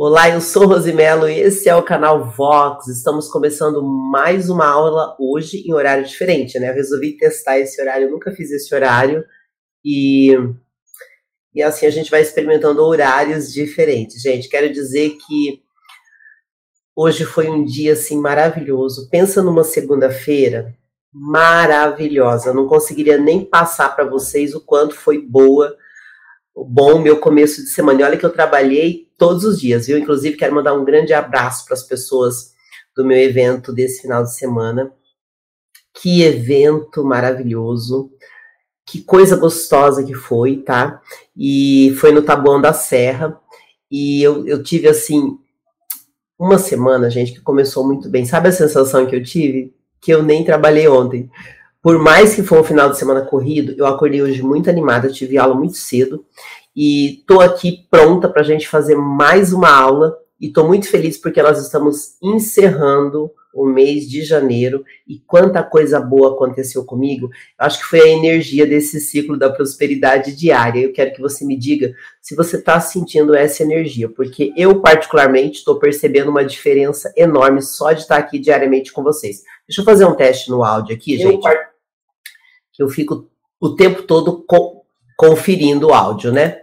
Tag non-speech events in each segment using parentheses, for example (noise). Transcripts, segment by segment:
Olá, eu sou Rosimelo e esse é o canal Vox. Estamos começando mais uma aula hoje em horário diferente, né? Eu resolvi testar esse horário, nunca fiz esse horário e, e assim a gente vai experimentando horários diferentes. Gente, quero dizer que hoje foi um dia assim maravilhoso. Pensa numa segunda-feira maravilhosa. Não conseguiria nem passar para vocês o quanto foi boa bom meu começo de semana. E olha que eu trabalhei todos os dias, viu? Inclusive, quero mandar um grande abraço para as pessoas do meu evento desse final de semana. Que evento maravilhoso. Que coisa gostosa que foi, tá? E foi no Taboão da Serra. E eu, eu tive, assim, uma semana, gente, que começou muito bem. Sabe a sensação que eu tive? Que eu nem trabalhei ontem. Por mais que foi um final de semana corrido, eu acordei hoje muito animada, tive aula muito cedo e estou aqui pronta para a gente fazer mais uma aula e estou muito feliz porque nós estamos encerrando o mês de janeiro e quanta coisa boa aconteceu comigo. Acho que foi a energia desse ciclo da prosperidade diária. Eu quero que você me diga se você está sentindo essa energia, porque eu, particularmente, estou percebendo uma diferença enorme só de estar aqui diariamente com vocês. Deixa eu fazer um teste no áudio aqui, gente. Eu, que eu fico o tempo todo co conferindo o áudio, né?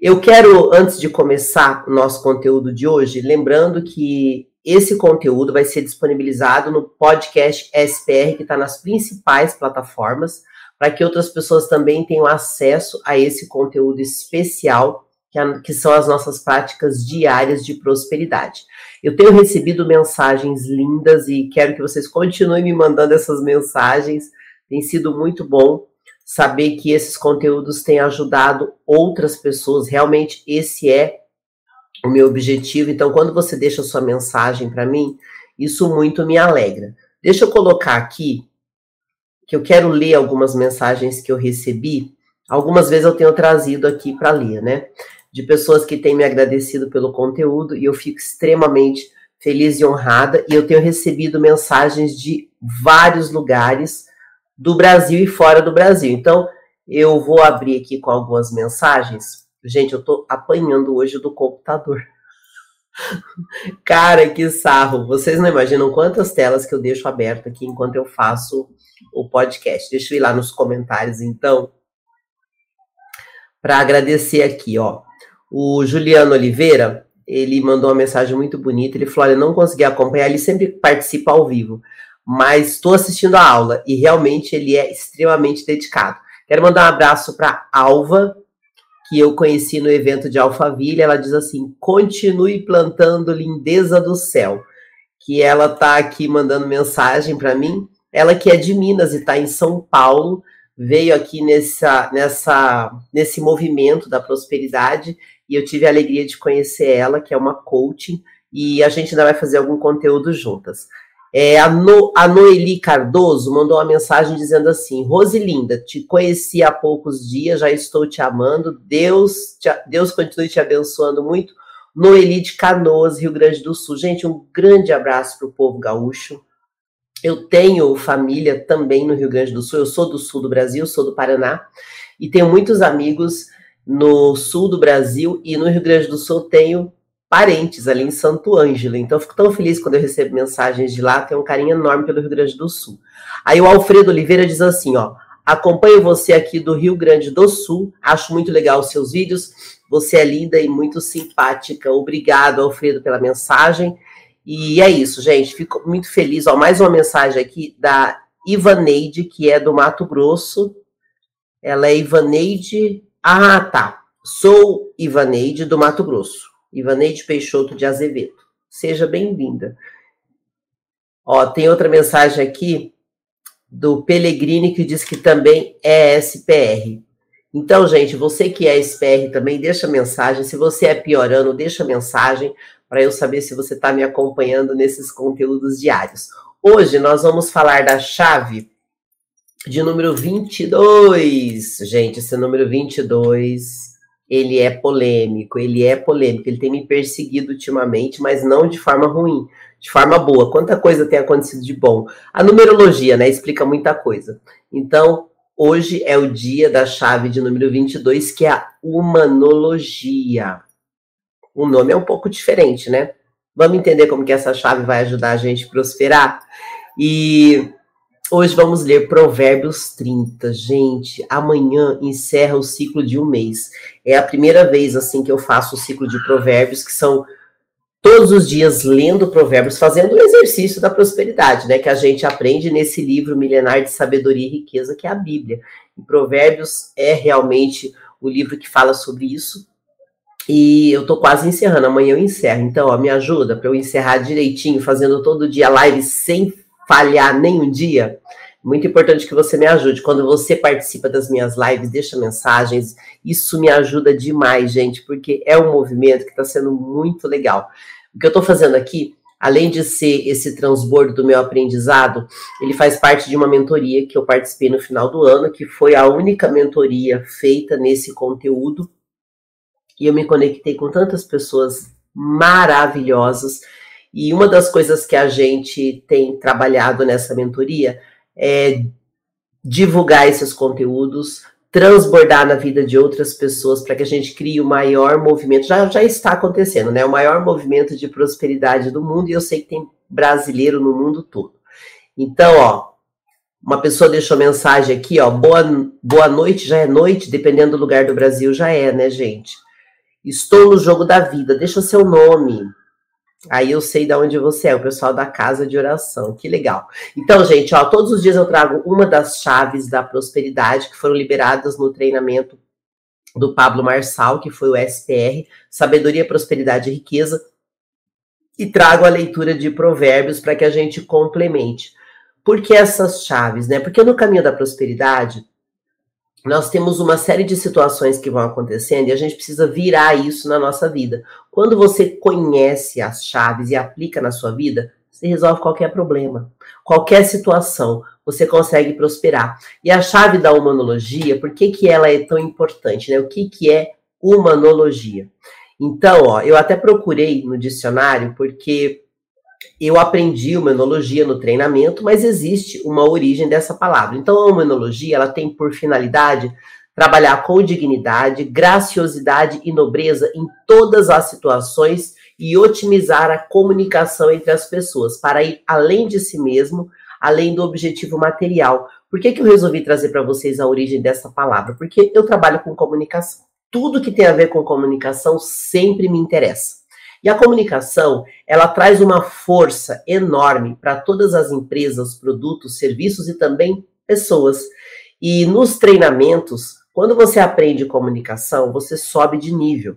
Eu quero, antes de começar o nosso conteúdo de hoje, lembrando que esse conteúdo vai ser disponibilizado no podcast SPR, que está nas principais plataformas, para que outras pessoas também tenham acesso a esse conteúdo especial, que, a, que são as nossas práticas diárias de prosperidade. Eu tenho recebido mensagens lindas e quero que vocês continuem me mandando essas mensagens tem sido muito bom saber que esses conteúdos têm ajudado outras pessoas. Realmente, esse é o meu objetivo. Então, quando você deixa sua mensagem para mim, isso muito me alegra. Deixa eu colocar aqui que eu quero ler algumas mensagens que eu recebi. Algumas vezes eu tenho trazido aqui para ler, né? De pessoas que têm me agradecido pelo conteúdo e eu fico extremamente feliz e honrada. E eu tenho recebido mensagens de vários lugares do Brasil e fora do Brasil. Então, eu vou abrir aqui com algumas mensagens. Gente, eu tô apanhando hoje do computador. (laughs) Cara, que sarro! Vocês não imaginam quantas telas que eu deixo aberto aqui enquanto eu faço o podcast. Deixa eu ir lá nos comentários, então, para agradecer aqui, ó. O Juliano Oliveira, ele mandou uma mensagem muito bonita. Ele falou: Olha, não consegui acompanhar, ele sempre participa ao vivo mas estou assistindo a aula e realmente ele é extremamente dedicado. Quero mandar um abraço para Alva, que eu conheci no evento de Alphaville. Ela diz assim: continue plantando lindeza do céu. Que ela tá aqui mandando mensagem para mim. Ela que é de Minas e está em São Paulo, veio aqui nessa, nessa, nesse movimento da prosperidade e eu tive a alegria de conhecer ela, que é uma coaching, e a gente ainda vai fazer algum conteúdo juntas. É, a, no, a Noeli Cardoso mandou uma mensagem dizendo assim: Rosilinda, te conheci há poucos dias, já estou te amando. Deus, te, Deus continue te abençoando muito. Noeli de Canoas, Rio Grande do Sul. Gente, um grande abraço para o povo gaúcho. Eu tenho família também no Rio Grande do Sul. Eu sou do sul do Brasil, sou do Paraná e tenho muitos amigos no sul do Brasil e no Rio Grande do Sul tenho parentes ali em Santo Ângelo. Então, eu fico tão feliz quando eu recebo mensagens de lá, tenho um carinho enorme pelo Rio Grande do Sul. Aí o Alfredo Oliveira diz assim, ó, acompanho você aqui do Rio Grande do Sul, acho muito legal os seus vídeos, você é linda e muito simpática. Obrigado, Alfredo, pela mensagem. E é isso, gente, fico muito feliz. Ó, mais uma mensagem aqui da Ivaneide, que é do Mato Grosso. Ela é Ivaneide... Ah, tá. Sou Ivaneide do Mato Grosso. Ivaneide Peixoto de Azevedo. Seja bem-vinda. Ó, tem outra mensagem aqui do Pellegrini que diz que também é SPR. Então, gente, você que é SPR também, deixa mensagem. Se você é piorando, deixa mensagem para eu saber se você está me acompanhando nesses conteúdos diários. Hoje nós vamos falar da chave de número 22. Gente, esse número 22 ele é polêmico, ele é polêmico, ele tem me perseguido ultimamente, mas não de forma ruim, de forma boa. Quanta coisa tem acontecido de bom? A numerologia, né, explica muita coisa. Então, hoje é o dia da chave de número 22, que é a humanologia. o nome é um pouco diferente, né? Vamos entender como que essa chave vai ajudar a gente a prosperar? E hoje vamos ler Provérbios 30. Gente, amanhã encerra o ciclo de um mês. É a primeira vez assim que eu faço o ciclo de provérbios, que são todos os dias lendo provérbios, fazendo o exercício da prosperidade, né? Que a gente aprende nesse livro milenar de sabedoria e riqueza, que é a Bíblia. E Provérbios é realmente o livro que fala sobre isso. E eu tô quase encerrando, amanhã eu encerro. Então, ó, me ajuda para eu encerrar direitinho, fazendo todo dia live sem falhar nenhum dia. Muito importante que você me ajude. Quando você participa das minhas lives, deixa mensagens. Isso me ajuda demais, gente, porque é um movimento que está sendo muito legal. O que eu estou fazendo aqui, além de ser esse transbordo do meu aprendizado, ele faz parte de uma mentoria que eu participei no final do ano, que foi a única mentoria feita nesse conteúdo e eu me conectei com tantas pessoas maravilhosas. E uma das coisas que a gente tem trabalhado nessa mentoria é divulgar esses conteúdos, transbordar na vida de outras pessoas para que a gente crie o maior movimento. Já, já está acontecendo, né? O maior movimento de prosperidade do mundo, e eu sei que tem brasileiro no mundo todo. Então, ó, uma pessoa deixou mensagem aqui, ó. Boa, boa noite, já é noite, dependendo do lugar do Brasil, já é, né, gente? Estou no jogo da vida, deixa seu nome. Aí eu sei de onde você é, o pessoal da casa de oração. Que legal. Então, gente, ó, todos os dias eu trago uma das chaves da prosperidade que foram liberadas no treinamento do Pablo Marçal, que foi o SPR, Sabedoria, Prosperidade e Riqueza, e trago a leitura de provérbios para que a gente complemente. Por que essas chaves, né? Porque no caminho da prosperidade, nós temos uma série de situações que vão acontecendo e a gente precisa virar isso na nossa vida. Quando você conhece as chaves e aplica na sua vida, você resolve qualquer problema, qualquer situação, você consegue prosperar. E a chave da humanologia, por que, que ela é tão importante? Né? O que, que é humanologia? Então, ó, eu até procurei no dicionário, porque eu aprendi humanologia no treinamento, mas existe uma origem dessa palavra. Então, a humanologia ela tem por finalidade trabalhar com dignidade, graciosidade e nobreza em todas as situações e otimizar a comunicação entre as pessoas para ir além de si mesmo, além do objetivo material. Por que, que eu resolvi trazer para vocês a origem dessa palavra? Porque eu trabalho com comunicação. Tudo que tem a ver com comunicação sempre me interessa. E a comunicação, ela traz uma força enorme para todas as empresas, produtos, serviços e também pessoas. E nos treinamentos, quando você aprende comunicação, você sobe de nível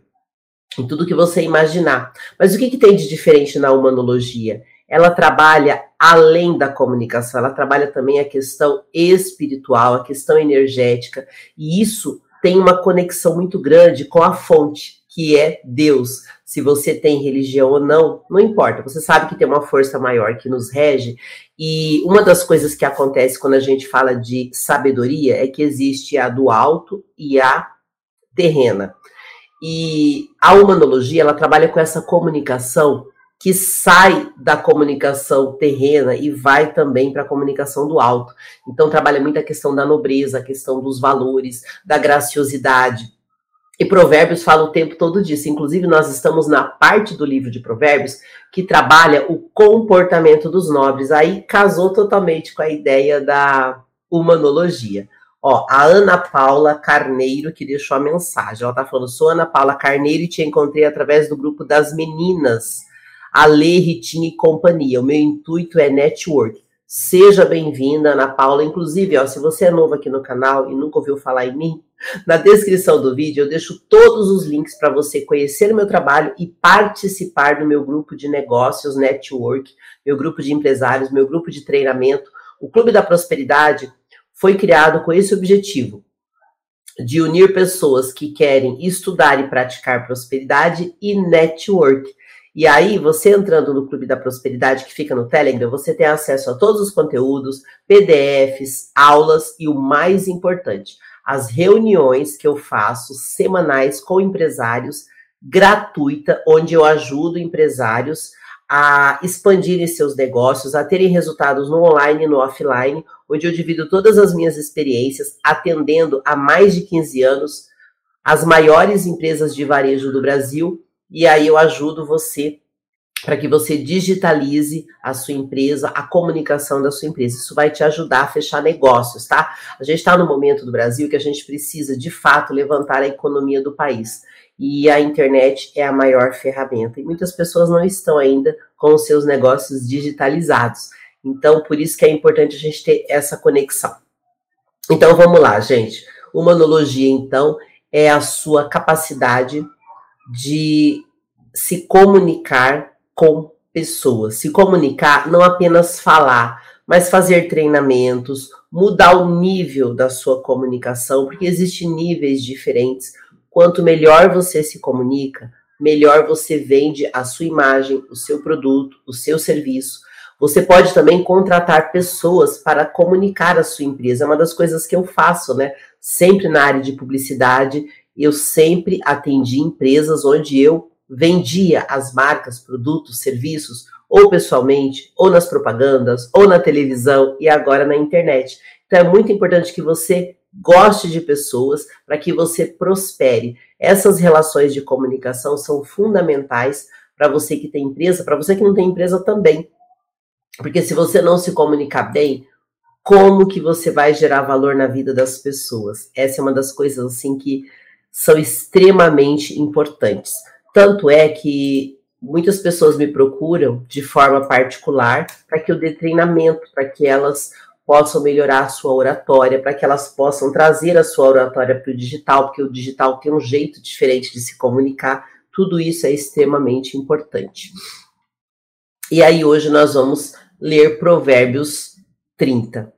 em tudo que você imaginar. Mas o que, que tem de diferente na humanologia? Ela trabalha além da comunicação, ela trabalha também a questão espiritual, a questão energética, e isso tem uma conexão muito grande com a fonte, que é Deus. Se você tem religião ou não, não importa. Você sabe que tem uma força maior que nos rege. E uma das coisas que acontece quando a gente fala de sabedoria é que existe a do alto e a terrena. E a humanologia, ela trabalha com essa comunicação que sai da comunicação terrena e vai também para a comunicação do alto. Então trabalha muito a questão da nobreza, a questão dos valores, da graciosidade. E Provérbios fala o tempo todo disso. Inclusive, nós estamos na parte do livro de Provérbios que trabalha o comportamento dos nobres. Aí casou totalmente com a ideia da humanologia. Ó, a Ana Paula Carneiro que deixou a mensagem. Ela tá falando: sou Ana Paula Carneiro e te encontrei através do grupo das meninas, Ale, Ritinha e companhia. O meu intuito é network. Seja bem-vinda, Ana Paula. Inclusive, ó, se você é novo aqui no canal e nunca ouviu falar em mim, na descrição do vídeo eu deixo todos os links para você conhecer o meu trabalho e participar do meu grupo de negócios Network, meu grupo de empresários, meu grupo de treinamento. O Clube da Prosperidade foi criado com esse objetivo de unir pessoas que querem estudar e praticar prosperidade e network. E aí, você entrando no Clube da Prosperidade, que fica no Telegram, você tem acesso a todos os conteúdos, PDFs, aulas e o mais importante, as reuniões que eu faço semanais com empresários, gratuita, onde eu ajudo empresários a expandirem seus negócios, a terem resultados no online e no offline, onde eu divido todas as minhas experiências, atendendo há mais de 15 anos as maiores empresas de varejo do Brasil. e aí eu ajudo você para que você digitalize a sua empresa, a comunicação da sua empresa. Isso vai te ajudar a fechar negócios, tá? A gente está no momento do Brasil que a gente precisa, de fato, levantar a economia do país. E a internet é a maior ferramenta. E muitas pessoas não estão ainda com os seus negócios digitalizados. Então, por isso que é importante a gente ter essa conexão. Então, vamos lá, gente. Humanologia, então, é a sua capacidade de se comunicar com pessoas. Se comunicar, não apenas falar, mas fazer treinamentos, mudar o nível da sua comunicação, porque existem níveis diferentes. Quanto melhor você se comunica, melhor você vende a sua imagem, o seu produto, o seu serviço. Você pode também contratar pessoas para comunicar a sua empresa. É uma das coisas que eu faço, né? Sempre na área de publicidade, eu sempre atendi empresas onde eu vendia as marcas, produtos, serviços, ou pessoalmente, ou nas propagandas, ou na televisão e agora na internet. Então é muito importante que você goste de pessoas para que você prospere. Essas relações de comunicação são fundamentais para você que tem empresa, para você que não tem empresa também. Porque se você não se comunicar bem, como que você vai gerar valor na vida das pessoas? Essa é uma das coisas assim que são extremamente importantes. Tanto é que muitas pessoas me procuram de forma particular para que eu dê treinamento, para que elas possam melhorar a sua oratória, para que elas possam trazer a sua oratória para o digital, porque o digital tem um jeito diferente de se comunicar. Tudo isso é extremamente importante. E aí hoje nós vamos ler Provérbios 30.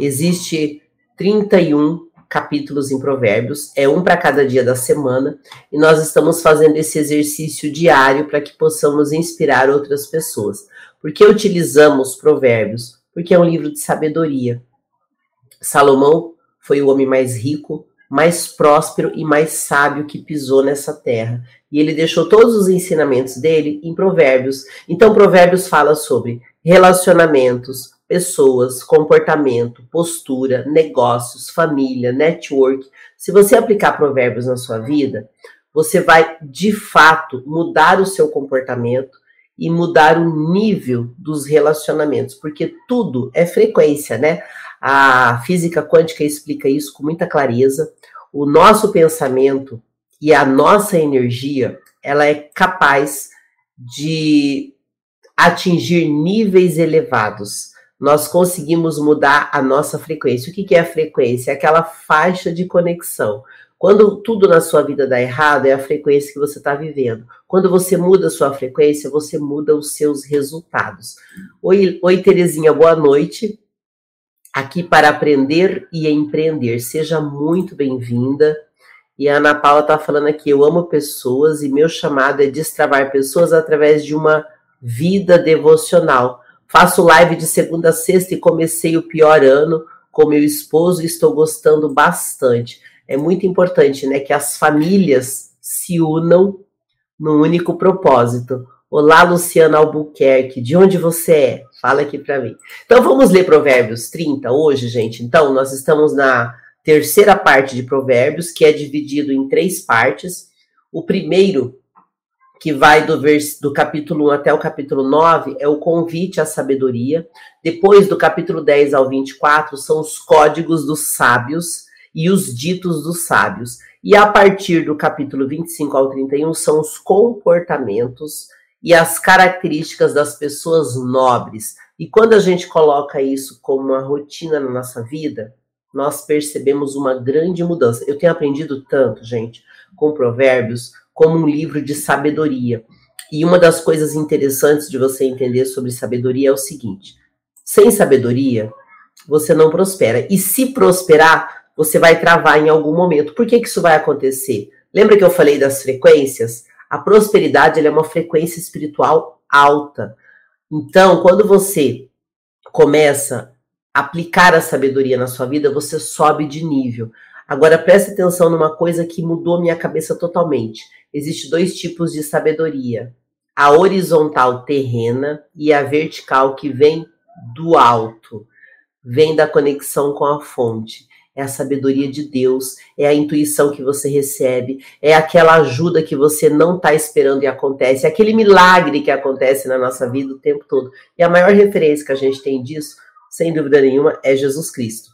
Existe 31 capítulos em Provérbios, é um para cada dia da semana, e nós estamos fazendo esse exercício diário para que possamos inspirar outras pessoas. Por que utilizamos Provérbios? Porque é um livro de sabedoria. Salomão foi o homem mais rico, mais próspero e mais sábio que pisou nessa terra. E ele deixou todos os ensinamentos dele em Provérbios. Então, Provérbios fala sobre relacionamentos, pessoas, comportamento, postura, negócios, família, network. Se você aplicar provérbios na sua vida, você vai de fato mudar o seu comportamento e mudar o nível dos relacionamentos, porque tudo é frequência, né? A física quântica explica isso com muita clareza. O nosso pensamento e a nossa energia, ela é capaz de atingir níveis elevados nós conseguimos mudar a nossa frequência. O que, é a frequência? É aquela faixa de conexão. Quando tudo na sua vida dá errado, é a frequência que você está vivendo. Quando você muda a sua frequência, você muda os seus resultados. Oi, oi Terezinha, boa noite. Aqui para aprender e empreender. Seja muito bem-vinda. E a Ana Paula está falando aqui: eu amo pessoas e meu chamado é destravar pessoas através de uma vida devocional. Faço live de segunda a sexta e comecei o pior ano com meu esposo e estou gostando bastante. É muito importante, né, que as famílias se unam num único propósito. Olá, Luciana Albuquerque, de onde você é? Fala aqui para mim. Então vamos ler Provérbios 30 hoje, gente. Então, nós estamos na terceira parte de Provérbios, que é dividido em três partes. O primeiro que vai do, vers, do capítulo 1 até o capítulo 9, é o convite à sabedoria. Depois, do capítulo 10 ao 24, são os códigos dos sábios e os ditos dos sábios. E a partir do capítulo 25 ao 31, são os comportamentos e as características das pessoas nobres. E quando a gente coloca isso como uma rotina na nossa vida, nós percebemos uma grande mudança. Eu tenho aprendido tanto, gente, com provérbios, como um livro de sabedoria. E uma das coisas interessantes de você entender sobre sabedoria é o seguinte: sem sabedoria, você não prospera. E se prosperar, você vai travar em algum momento. Por que, que isso vai acontecer? Lembra que eu falei das frequências? A prosperidade é uma frequência espiritual alta. Então, quando você começa a aplicar a sabedoria na sua vida, você sobe de nível. Agora preste atenção numa coisa que mudou minha cabeça totalmente. Existem dois tipos de sabedoria: a horizontal terrena e a vertical que vem do alto, vem da conexão com a fonte. é a sabedoria de Deus, é a intuição que você recebe, é aquela ajuda que você não está esperando e acontece, é aquele milagre que acontece na nossa vida o tempo todo. E a maior referência que a gente tem disso, sem dúvida nenhuma, é Jesus Cristo.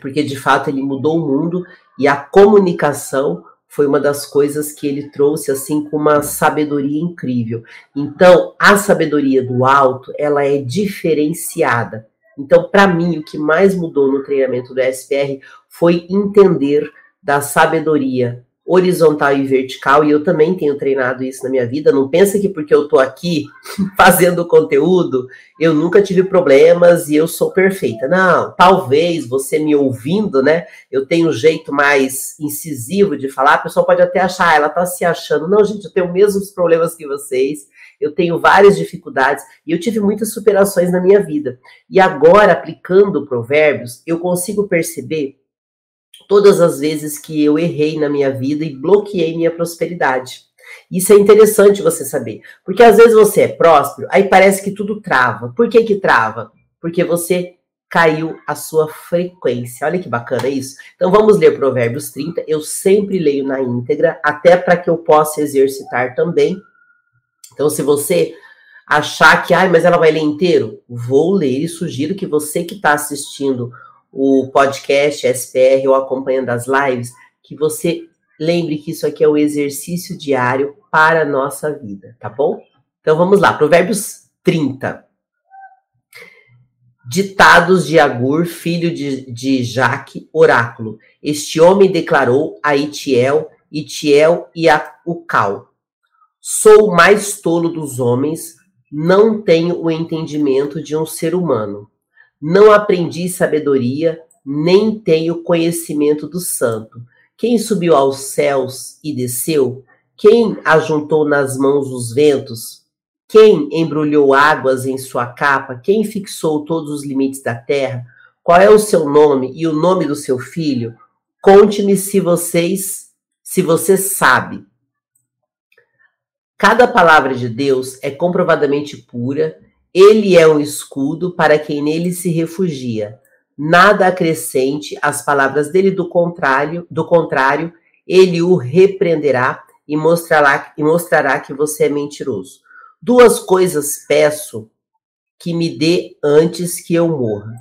Porque de fato ele mudou o mundo e a comunicação foi uma das coisas que ele trouxe assim com uma sabedoria incrível. Então, a sabedoria do alto, ela é diferenciada. Então, para mim, o que mais mudou no treinamento do SPR foi entender da sabedoria horizontal e vertical, e eu também tenho treinado isso na minha vida. Não pensa que porque eu tô aqui (laughs) fazendo conteúdo, eu nunca tive problemas e eu sou perfeita. Não, talvez você me ouvindo, né? Eu tenho um jeito mais incisivo de falar, a pessoa pode até achar, ah, ela tá se achando. Não, gente, eu tenho os mesmos problemas que vocês. Eu tenho várias dificuldades e eu tive muitas superações na minha vida. E agora, aplicando provérbios, eu consigo perceber todas as vezes que eu errei na minha vida e bloqueei minha prosperidade. Isso é interessante você saber, porque às vezes você é próspero, aí parece que tudo trava. Por que que trava? Porque você caiu a sua frequência. Olha que bacana isso. Então vamos ler Provérbios 30. Eu sempre leio na íntegra, até para que eu possa exercitar também. Então se você achar que, ai, mas ela vai ler inteiro, vou ler e sugiro que você que está assistindo o podcast SPR ou acompanhando as lives, que você lembre que isso aqui é um exercício diário para a nossa vida, tá bom? Então vamos lá, Provérbios 30. Ditados de Agur, filho de, de Jaque, oráculo. Este homem declarou a Itiel, Itiel e a Ucal. Sou o mais tolo dos homens, não tenho o entendimento de um ser humano. Não aprendi sabedoria, nem tenho conhecimento do santo. Quem subiu aos céus e desceu? Quem ajuntou nas mãos os ventos? Quem embrulhou águas em sua capa? Quem fixou todos os limites da terra? Qual é o seu nome e o nome do seu filho? Conte-me se vocês, se você sabe. Cada palavra de Deus é comprovadamente pura ele é um escudo para quem nele se refugia. Nada acrescente às palavras dele, do contrário, do contrário, ele o repreenderá e mostrará, e mostrará que você é mentiroso. Duas coisas peço que me dê antes que eu morra.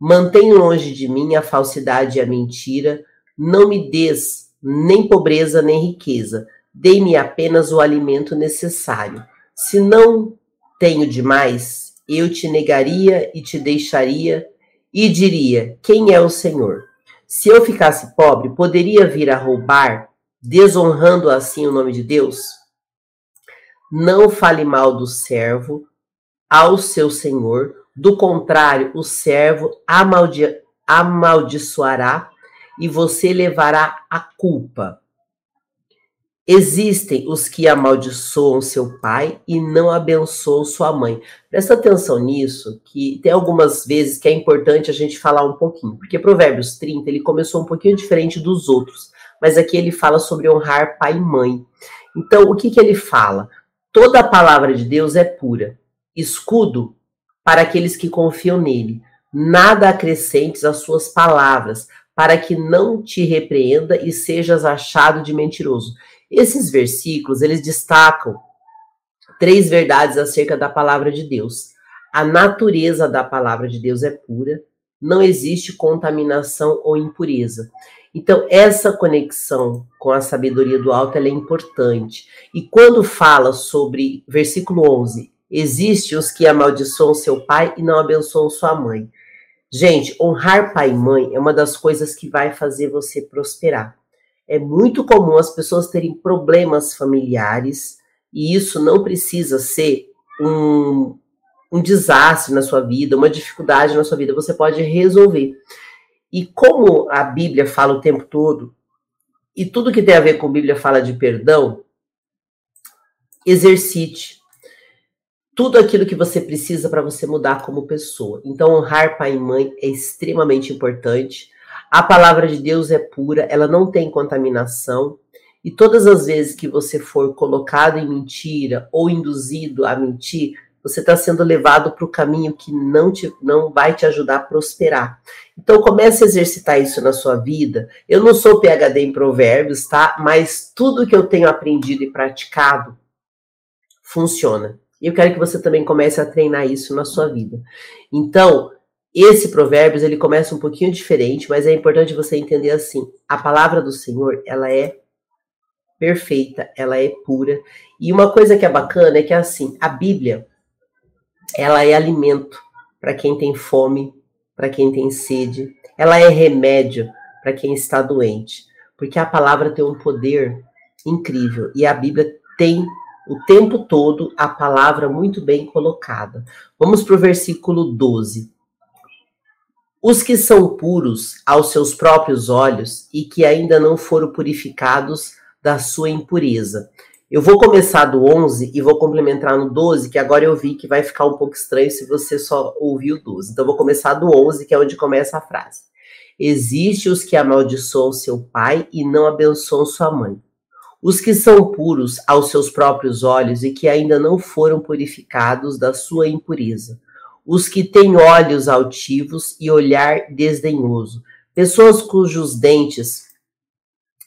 Mantém longe de mim a falsidade e a mentira, não me des nem pobreza nem riqueza, dê-me apenas o alimento necessário. Se não tenho demais, eu te negaria e te deixaria e diria: Quem é o Senhor? Se eu ficasse pobre, poderia vir a roubar, desonrando assim o nome de Deus? Não fale mal do servo ao seu senhor, do contrário, o servo amaldi amaldiçoará e você levará a culpa. Existem os que amaldiçoam seu pai e não abençoam sua mãe. Presta atenção nisso, que tem algumas vezes que é importante a gente falar um pouquinho, porque Provérbios 30 ele começou um pouquinho diferente dos outros, mas aqui ele fala sobre honrar pai e mãe. Então, o que, que ele fala? Toda a palavra de Deus é pura, escudo para aqueles que confiam nele. Nada acrescentes às suas palavras, para que não te repreenda e sejas achado de mentiroso. Esses versículos, eles destacam três verdades acerca da palavra de Deus. A natureza da palavra de Deus é pura, não existe contaminação ou impureza. Então, essa conexão com a sabedoria do alto é importante. E quando fala sobre, versículo 11, existe os que amaldiçoam seu pai e não abençoam sua mãe. Gente, honrar pai e mãe é uma das coisas que vai fazer você prosperar é muito comum as pessoas terem problemas familiares e isso não precisa ser um, um desastre na sua vida, uma dificuldade na sua vida, você pode resolver. E como a Bíblia fala o tempo todo, e tudo que tem a ver com a Bíblia fala de perdão, exercite tudo aquilo que você precisa para você mudar como pessoa. Então, honrar pai e mãe é extremamente importante. A palavra de Deus é pura, ela não tem contaminação. E todas as vezes que você for colocado em mentira ou induzido a mentir, você está sendo levado para o caminho que não, te, não vai te ajudar a prosperar. Então comece a exercitar isso na sua vida. Eu não sou PhD em provérbios, tá? Mas tudo que eu tenho aprendido e praticado funciona. E eu quero que você também comece a treinar isso na sua vida. Então, esse provérbios, ele começa um pouquinho diferente, mas é importante você entender assim, a palavra do Senhor, ela é perfeita, ela é pura. E uma coisa que é bacana é que assim, a Bíblia, ela é alimento para quem tem fome, para quem tem sede, ela é remédio para quem está doente, porque a palavra tem um poder incrível e a Bíblia tem o tempo todo a palavra muito bem colocada. Vamos para o versículo 12. Os que são puros aos seus próprios olhos e que ainda não foram purificados da sua impureza. Eu vou começar do 11 e vou complementar no 12, que agora eu vi que vai ficar um pouco estranho se você só ouvir o 12. Então, vou começar do 11, que é onde começa a frase. Existe os que amaldiçoam seu pai e não abençoam sua mãe. Os que são puros aos seus próprios olhos e que ainda não foram purificados da sua impureza. Os que têm olhos altivos e olhar desdenhoso. Pessoas cujos dentes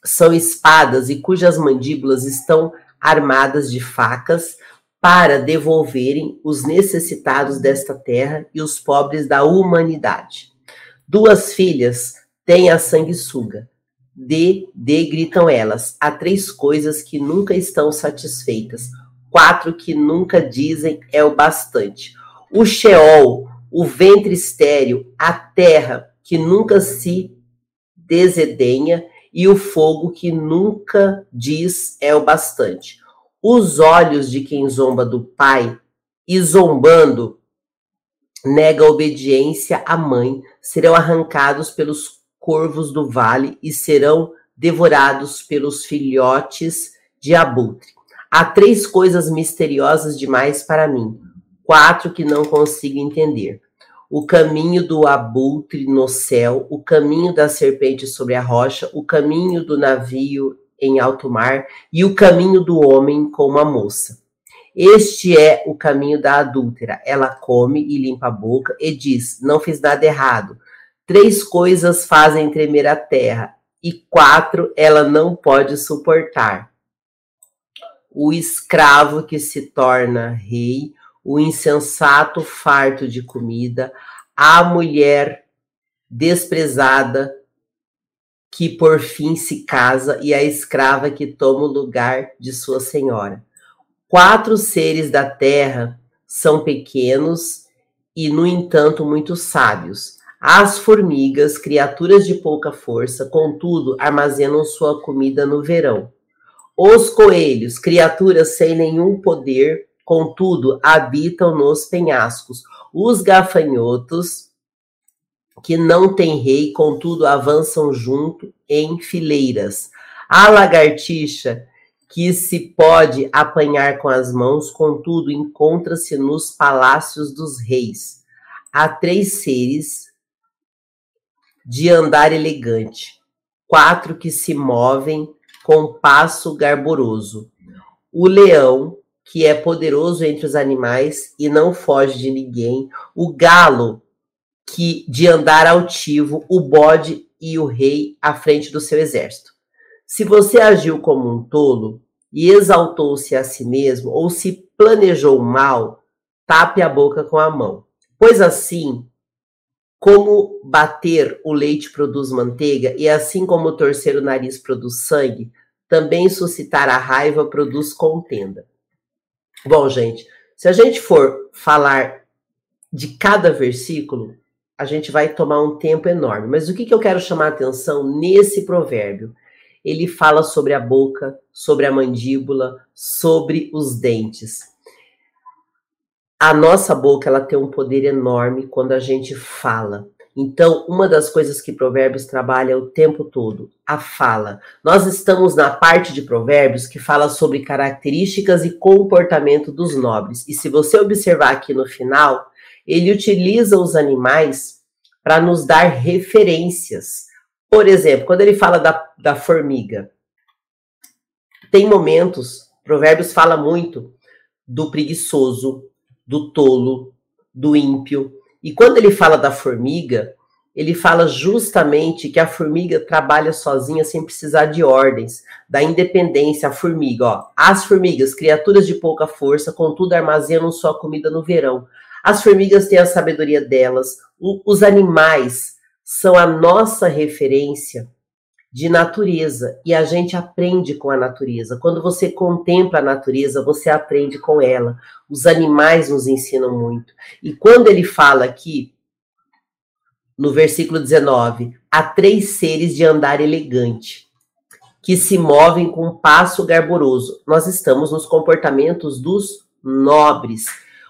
são espadas e cujas mandíbulas estão armadas de facas para devolverem os necessitados desta terra e os pobres da humanidade. Duas filhas têm a sanguessuga. De, de, gritam elas. Há três coisas que nunca estão satisfeitas. Quatro que nunca dizem é o bastante. O Sheol, o ventre estéril, a terra que nunca se desedenha e o fogo que nunca diz é o bastante. Os olhos de quem zomba do pai e zombando nega a obediência à mãe serão arrancados pelos corvos do vale e serão devorados pelos filhotes de abutre. Há três coisas misteriosas demais para mim, quatro que não consigo entender o caminho do abutre no céu, o caminho da serpente sobre a rocha, o caminho do navio em alto mar e o caminho do homem com uma moça. Este é o caminho da adúltera. Ela come e limpa a boca e diz: Não fiz nada errado. Três coisas fazem tremer a terra, e quatro ela não pode suportar: o escravo que se torna rei, o insensato farto de comida, a mulher desprezada que por fim se casa e a escrava que toma o lugar de sua senhora. Quatro seres da terra são pequenos e, no entanto, muito sábios. As formigas, criaturas de pouca força, contudo, armazenam sua comida no verão. Os coelhos, criaturas sem nenhum poder, contudo, habitam nos penhascos. Os gafanhotos, que não têm rei, contudo, avançam junto em fileiras. A lagartixa, que se pode apanhar com as mãos, contudo, encontra-se nos palácios dos reis. Há três seres de andar elegante, quatro que se movem com passo garboroso. O leão, que é poderoso entre os animais e não foge de ninguém, o galo, que de andar altivo, o bode e o rei à frente do seu exército. Se você agiu como um tolo e exaltou-se a si mesmo, ou se planejou mal, tape a boca com a mão. Pois assim, como bater o leite produz manteiga, e assim como torcer o nariz produz sangue, também suscitar a raiva produz contenda. Bom, gente, se a gente for falar de cada versículo, a gente vai tomar um tempo enorme. Mas o que, que eu quero chamar a atenção nesse provérbio? Ele fala sobre a boca, sobre a mandíbula, sobre os dentes. A nossa boca ela tem um poder enorme quando a gente fala. Então, uma das coisas que Provérbios trabalha o tempo todo, a fala. Nós estamos na parte de Provérbios que fala sobre características e comportamento dos nobres. E se você observar aqui no final, ele utiliza os animais para nos dar referências. Por exemplo, quando ele fala da, da formiga, tem momentos, Provérbios fala muito do preguiçoso, do tolo, do ímpio. E quando ele fala da formiga, ele fala justamente que a formiga trabalha sozinha sem precisar de ordens, da independência, a formiga, ó. As formigas, criaturas de pouca força, contudo armazenam sua comida no verão. As formigas têm a sabedoria delas, os animais são a nossa referência de natureza e a gente aprende com a natureza. Quando você contempla a natureza, você aprende com ela. Os animais nos ensinam muito. E quando ele fala aqui no versículo 19, há três seres de andar elegante, que se movem com um passo garboroso. Nós estamos nos comportamentos dos nobres.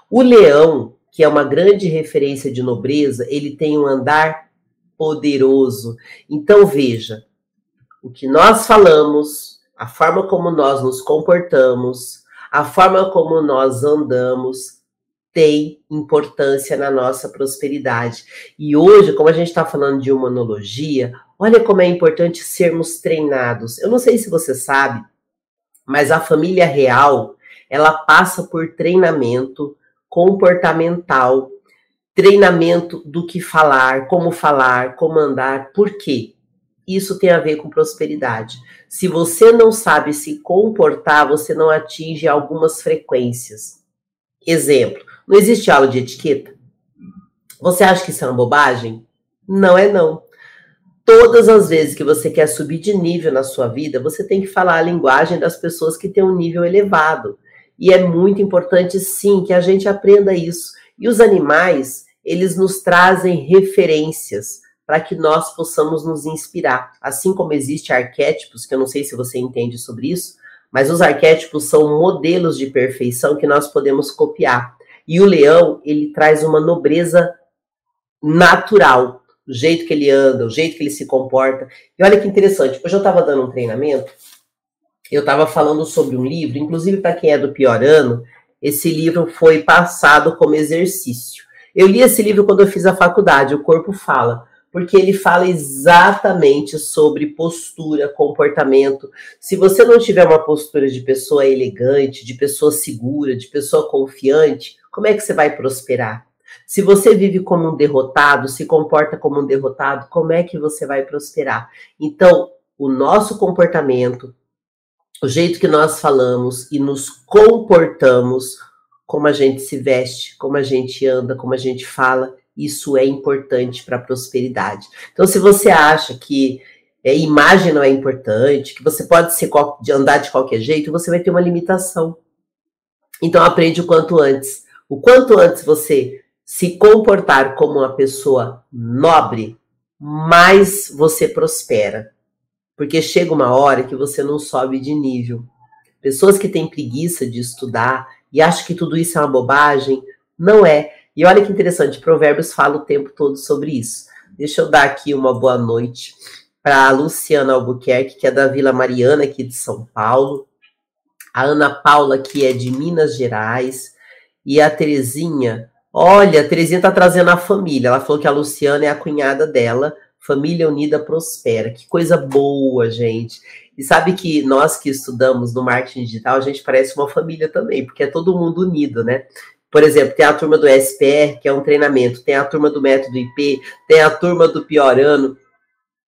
O leão, que é uma grande referência de nobreza, ele tem um andar poderoso. Então veja, o que nós falamos, a forma como nós nos comportamos, a forma como nós andamos, tem importância na nossa prosperidade. E hoje, como a gente está falando de humanologia, olha como é importante sermos treinados. Eu não sei se você sabe, mas a família real ela passa por treinamento comportamental, treinamento do que falar, como falar, como andar. Por quê? Isso tem a ver com prosperidade. Se você não sabe se comportar, você não atinge algumas frequências. Exemplo, não existe aula de etiqueta? Você acha que isso é uma bobagem? Não é não. Todas as vezes que você quer subir de nível na sua vida, você tem que falar a linguagem das pessoas que têm um nível elevado. E é muito importante, sim, que a gente aprenda isso. E os animais, eles nos trazem referências para que nós possamos nos inspirar. Assim como existem arquétipos, que eu não sei se você entende sobre isso, mas os arquétipos são modelos de perfeição que nós podemos copiar. E o leão, ele traz uma nobreza natural, o jeito que ele anda, o jeito que ele se comporta. E olha que interessante, hoje eu estava dando um treinamento, eu estava falando sobre um livro, inclusive para quem é do pior ano, esse livro foi passado como exercício. Eu li esse livro quando eu fiz a faculdade, O Corpo Fala, porque ele fala exatamente sobre postura, comportamento. Se você não tiver uma postura de pessoa elegante, de pessoa segura, de pessoa confiante, como é que você vai prosperar? Se você vive como um derrotado, se comporta como um derrotado, como é que você vai prosperar? Então, o nosso comportamento, o jeito que nós falamos e nos comportamos, como a gente se veste, como a gente anda, como a gente fala, isso é importante para a prosperidade. Então, se você acha que é, imagem não é importante, que você pode ser, andar de qualquer jeito, você vai ter uma limitação. Então, aprende o quanto antes. O quanto antes você se comportar como uma pessoa nobre, mais você prospera. Porque chega uma hora que você não sobe de nível. Pessoas que têm preguiça de estudar e acham que tudo isso é uma bobagem, não é. E olha que interessante, Provérbios fala o tempo todo sobre isso. Deixa eu dar aqui uma boa noite para a Luciana Albuquerque, que é da Vila Mariana, aqui de São Paulo. A Ana Paula, que é de Minas Gerais. E a Terezinha, olha, a Terezinha tá trazendo a família. Ela falou que a Luciana é a cunhada dela. Família unida prospera. Que coisa boa, gente. E sabe que nós que estudamos no marketing digital, a gente parece uma família também, porque é todo mundo unido, né? Por exemplo, tem a turma do SPR, que é um treinamento, tem a turma do método IP, tem a turma do pior ano,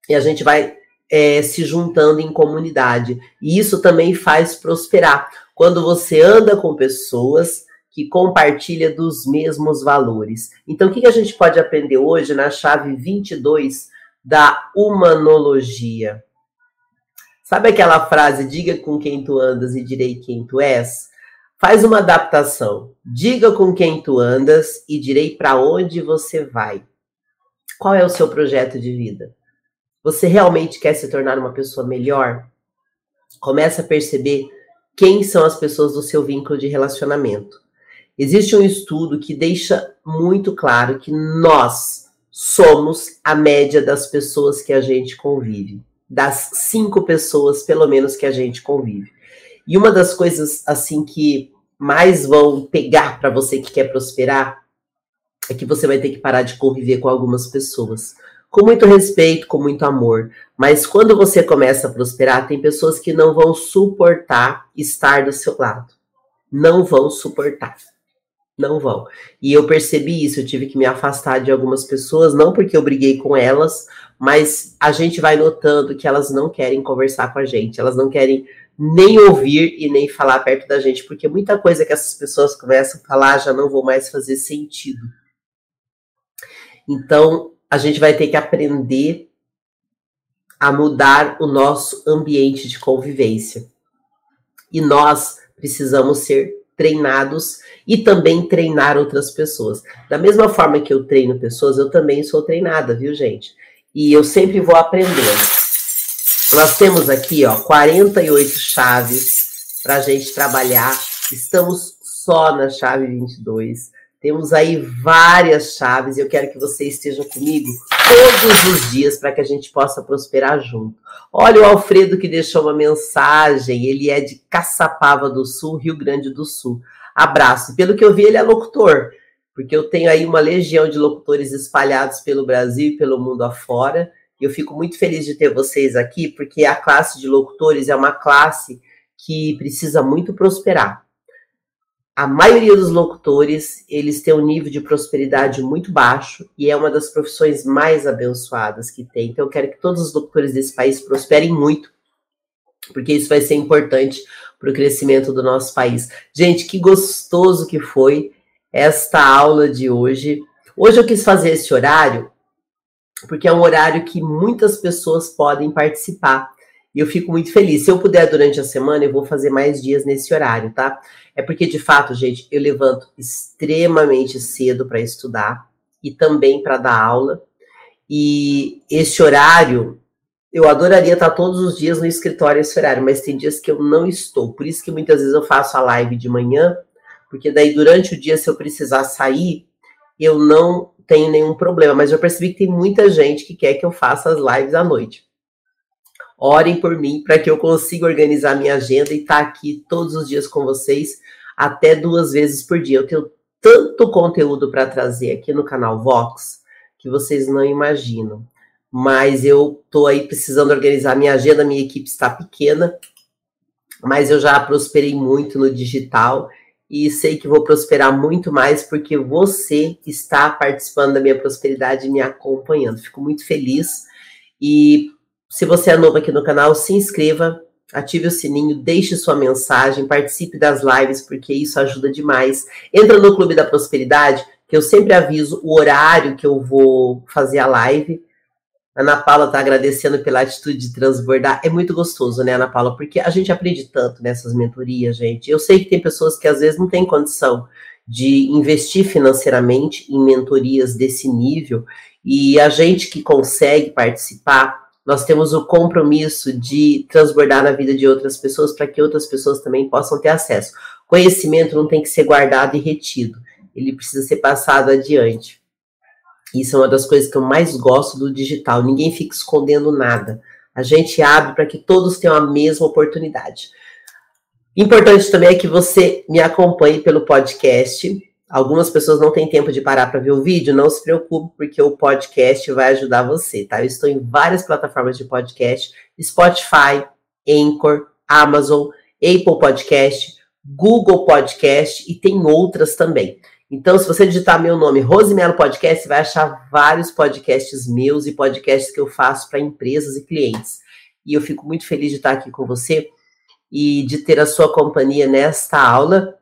e a gente vai é, se juntando em comunidade. E isso também faz prosperar. Quando você anda com pessoas que compartilha dos mesmos valores. Então, o que a gente pode aprender hoje na chave 22 da humanologia? Sabe aquela frase, diga com quem tu andas e direi quem tu és? Faz uma adaptação. Diga com quem tu andas e direi para onde você vai. Qual é o seu projeto de vida? Você realmente quer se tornar uma pessoa melhor? Começa a perceber quem são as pessoas do seu vínculo de relacionamento. Existe um estudo que deixa muito claro que nós somos a média das pessoas que a gente convive, das cinco pessoas, pelo menos, que a gente convive. E uma das coisas, assim, que mais vão pegar para você que quer prosperar é que você vai ter que parar de conviver com algumas pessoas. Com muito respeito, com muito amor. Mas quando você começa a prosperar, tem pessoas que não vão suportar estar do seu lado. Não vão suportar. Não vão. E eu percebi isso, eu tive que me afastar de algumas pessoas, não porque eu briguei com elas, mas a gente vai notando que elas não querem conversar com a gente, elas não querem nem ouvir e nem falar perto da gente, porque muita coisa que essas pessoas começam a falar já não vão mais fazer sentido. Então, a gente vai ter que aprender a mudar o nosso ambiente de convivência. E nós precisamos ser treinados e também treinar outras pessoas. Da mesma forma que eu treino pessoas, eu também sou treinada, viu, gente? E eu sempre vou aprendendo. Nós temos aqui, ó, 48 chaves para a gente trabalhar. Estamos só na chave 22. Temos aí várias chaves e eu quero que você esteja comigo todos os dias para que a gente possa prosperar junto. Olha o Alfredo que deixou uma mensagem, ele é de Caçapava do Sul, Rio Grande do Sul. Abraço. Pelo que eu vi, ele é locutor, porque eu tenho aí uma legião de locutores espalhados pelo Brasil e pelo mundo afora. Eu fico muito feliz de ter vocês aqui, porque a classe de locutores é uma classe que precisa muito prosperar a maioria dos locutores, eles têm um nível de prosperidade muito baixo e é uma das profissões mais abençoadas que tem. Então eu quero que todos os locutores desse país prosperem muito, porque isso vai ser importante para o crescimento do nosso país. Gente, que gostoso que foi esta aula de hoje. Hoje eu quis fazer esse horário porque é um horário que muitas pessoas podem participar. E eu fico muito feliz. Se eu puder durante a semana, eu vou fazer mais dias nesse horário, tá? É porque, de fato, gente, eu levanto extremamente cedo para estudar e também para dar aula. E esse horário, eu adoraria estar todos os dias no escritório esse horário, mas tem dias que eu não estou. Por isso que muitas vezes eu faço a live de manhã, porque daí durante o dia, se eu precisar sair, eu não tenho nenhum problema. Mas eu percebi que tem muita gente que quer que eu faça as lives à noite. Orem por mim para que eu consiga organizar minha agenda e estar tá aqui todos os dias com vocês, até duas vezes por dia. Eu tenho tanto conteúdo para trazer aqui no canal Vox que vocês não imaginam. Mas eu estou aí precisando organizar minha agenda, minha equipe está pequena, mas eu já prosperei muito no digital e sei que vou prosperar muito mais porque você está participando da minha prosperidade e me acompanhando. Fico muito feliz e se você é novo aqui no canal, se inscreva, ative o sininho, deixe sua mensagem, participe das lives, porque isso ajuda demais. Entra no Clube da Prosperidade, que eu sempre aviso o horário que eu vou fazer a live. Ana Paula está agradecendo pela atitude de transbordar. É muito gostoso, né, Ana Paula? Porque a gente aprende tanto nessas mentorias, gente. Eu sei que tem pessoas que às vezes não têm condição de investir financeiramente em mentorias desse nível. E a gente que consegue participar, nós temos o compromisso de transbordar na vida de outras pessoas para que outras pessoas também possam ter acesso. Conhecimento não tem que ser guardado e retido, ele precisa ser passado adiante. Isso é uma das coisas que eu mais gosto do digital. Ninguém fica escondendo nada. A gente abre para que todos tenham a mesma oportunidade. Importante também é que você me acompanhe pelo podcast. Algumas pessoas não têm tempo de parar para ver o vídeo, não se preocupe, porque o podcast vai ajudar você, tá? Eu estou em várias plataformas de podcast: Spotify, Anchor, Amazon, Apple Podcast, Google Podcast e tem outras também. Então, se você digitar meu nome, Rosemelo Podcast, você vai achar vários podcasts meus e podcasts que eu faço para empresas e clientes. E eu fico muito feliz de estar aqui com você e de ter a sua companhia nesta aula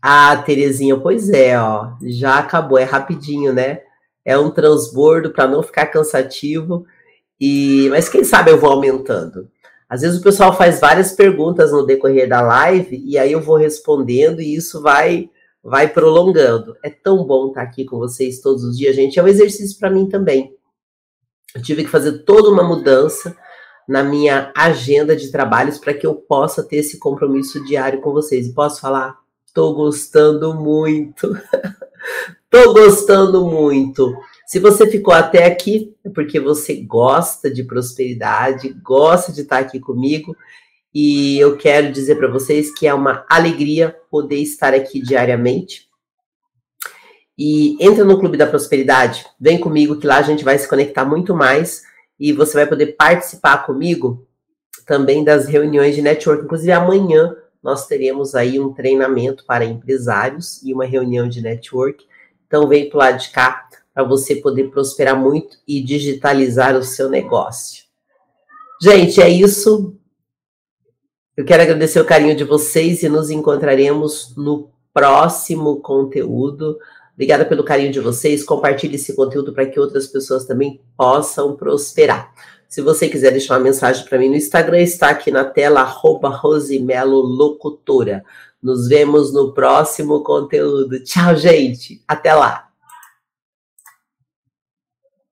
ah, Terezinha, pois é, ó, já acabou, é rapidinho, né? É um transbordo para não ficar cansativo. E, mas quem sabe eu vou aumentando. Às vezes o pessoal faz várias perguntas no decorrer da live e aí eu vou respondendo e isso vai vai prolongando. É tão bom estar aqui com vocês todos os dias, gente. É um exercício para mim também. Eu tive que fazer toda uma mudança na minha agenda de trabalhos para que eu possa ter esse compromisso diário com vocês. E posso falar? Tô gostando muito. (laughs) Tô gostando muito. Se você ficou até aqui, é porque você gosta de prosperidade, gosta de estar aqui comigo. E eu quero dizer para vocês que é uma alegria poder estar aqui diariamente. E entra no Clube da Prosperidade, vem comigo que lá a gente vai se conectar muito mais e você vai poder participar comigo também das reuniões de network. Inclusive amanhã nós teremos aí um treinamento para empresários e uma reunião de network. Então vem para o lado de cá para você poder prosperar muito e digitalizar o seu negócio. Gente, é isso. Eu quero agradecer o carinho de vocês e nos encontraremos no próximo conteúdo. Obrigada pelo carinho de vocês. Compartilhe esse conteúdo para que outras pessoas também possam prosperar. Se você quiser deixar uma mensagem para mim no Instagram, está aqui na tela, arroba Rosimelo Locutora. Nos vemos no próximo conteúdo. Tchau, gente. Até lá.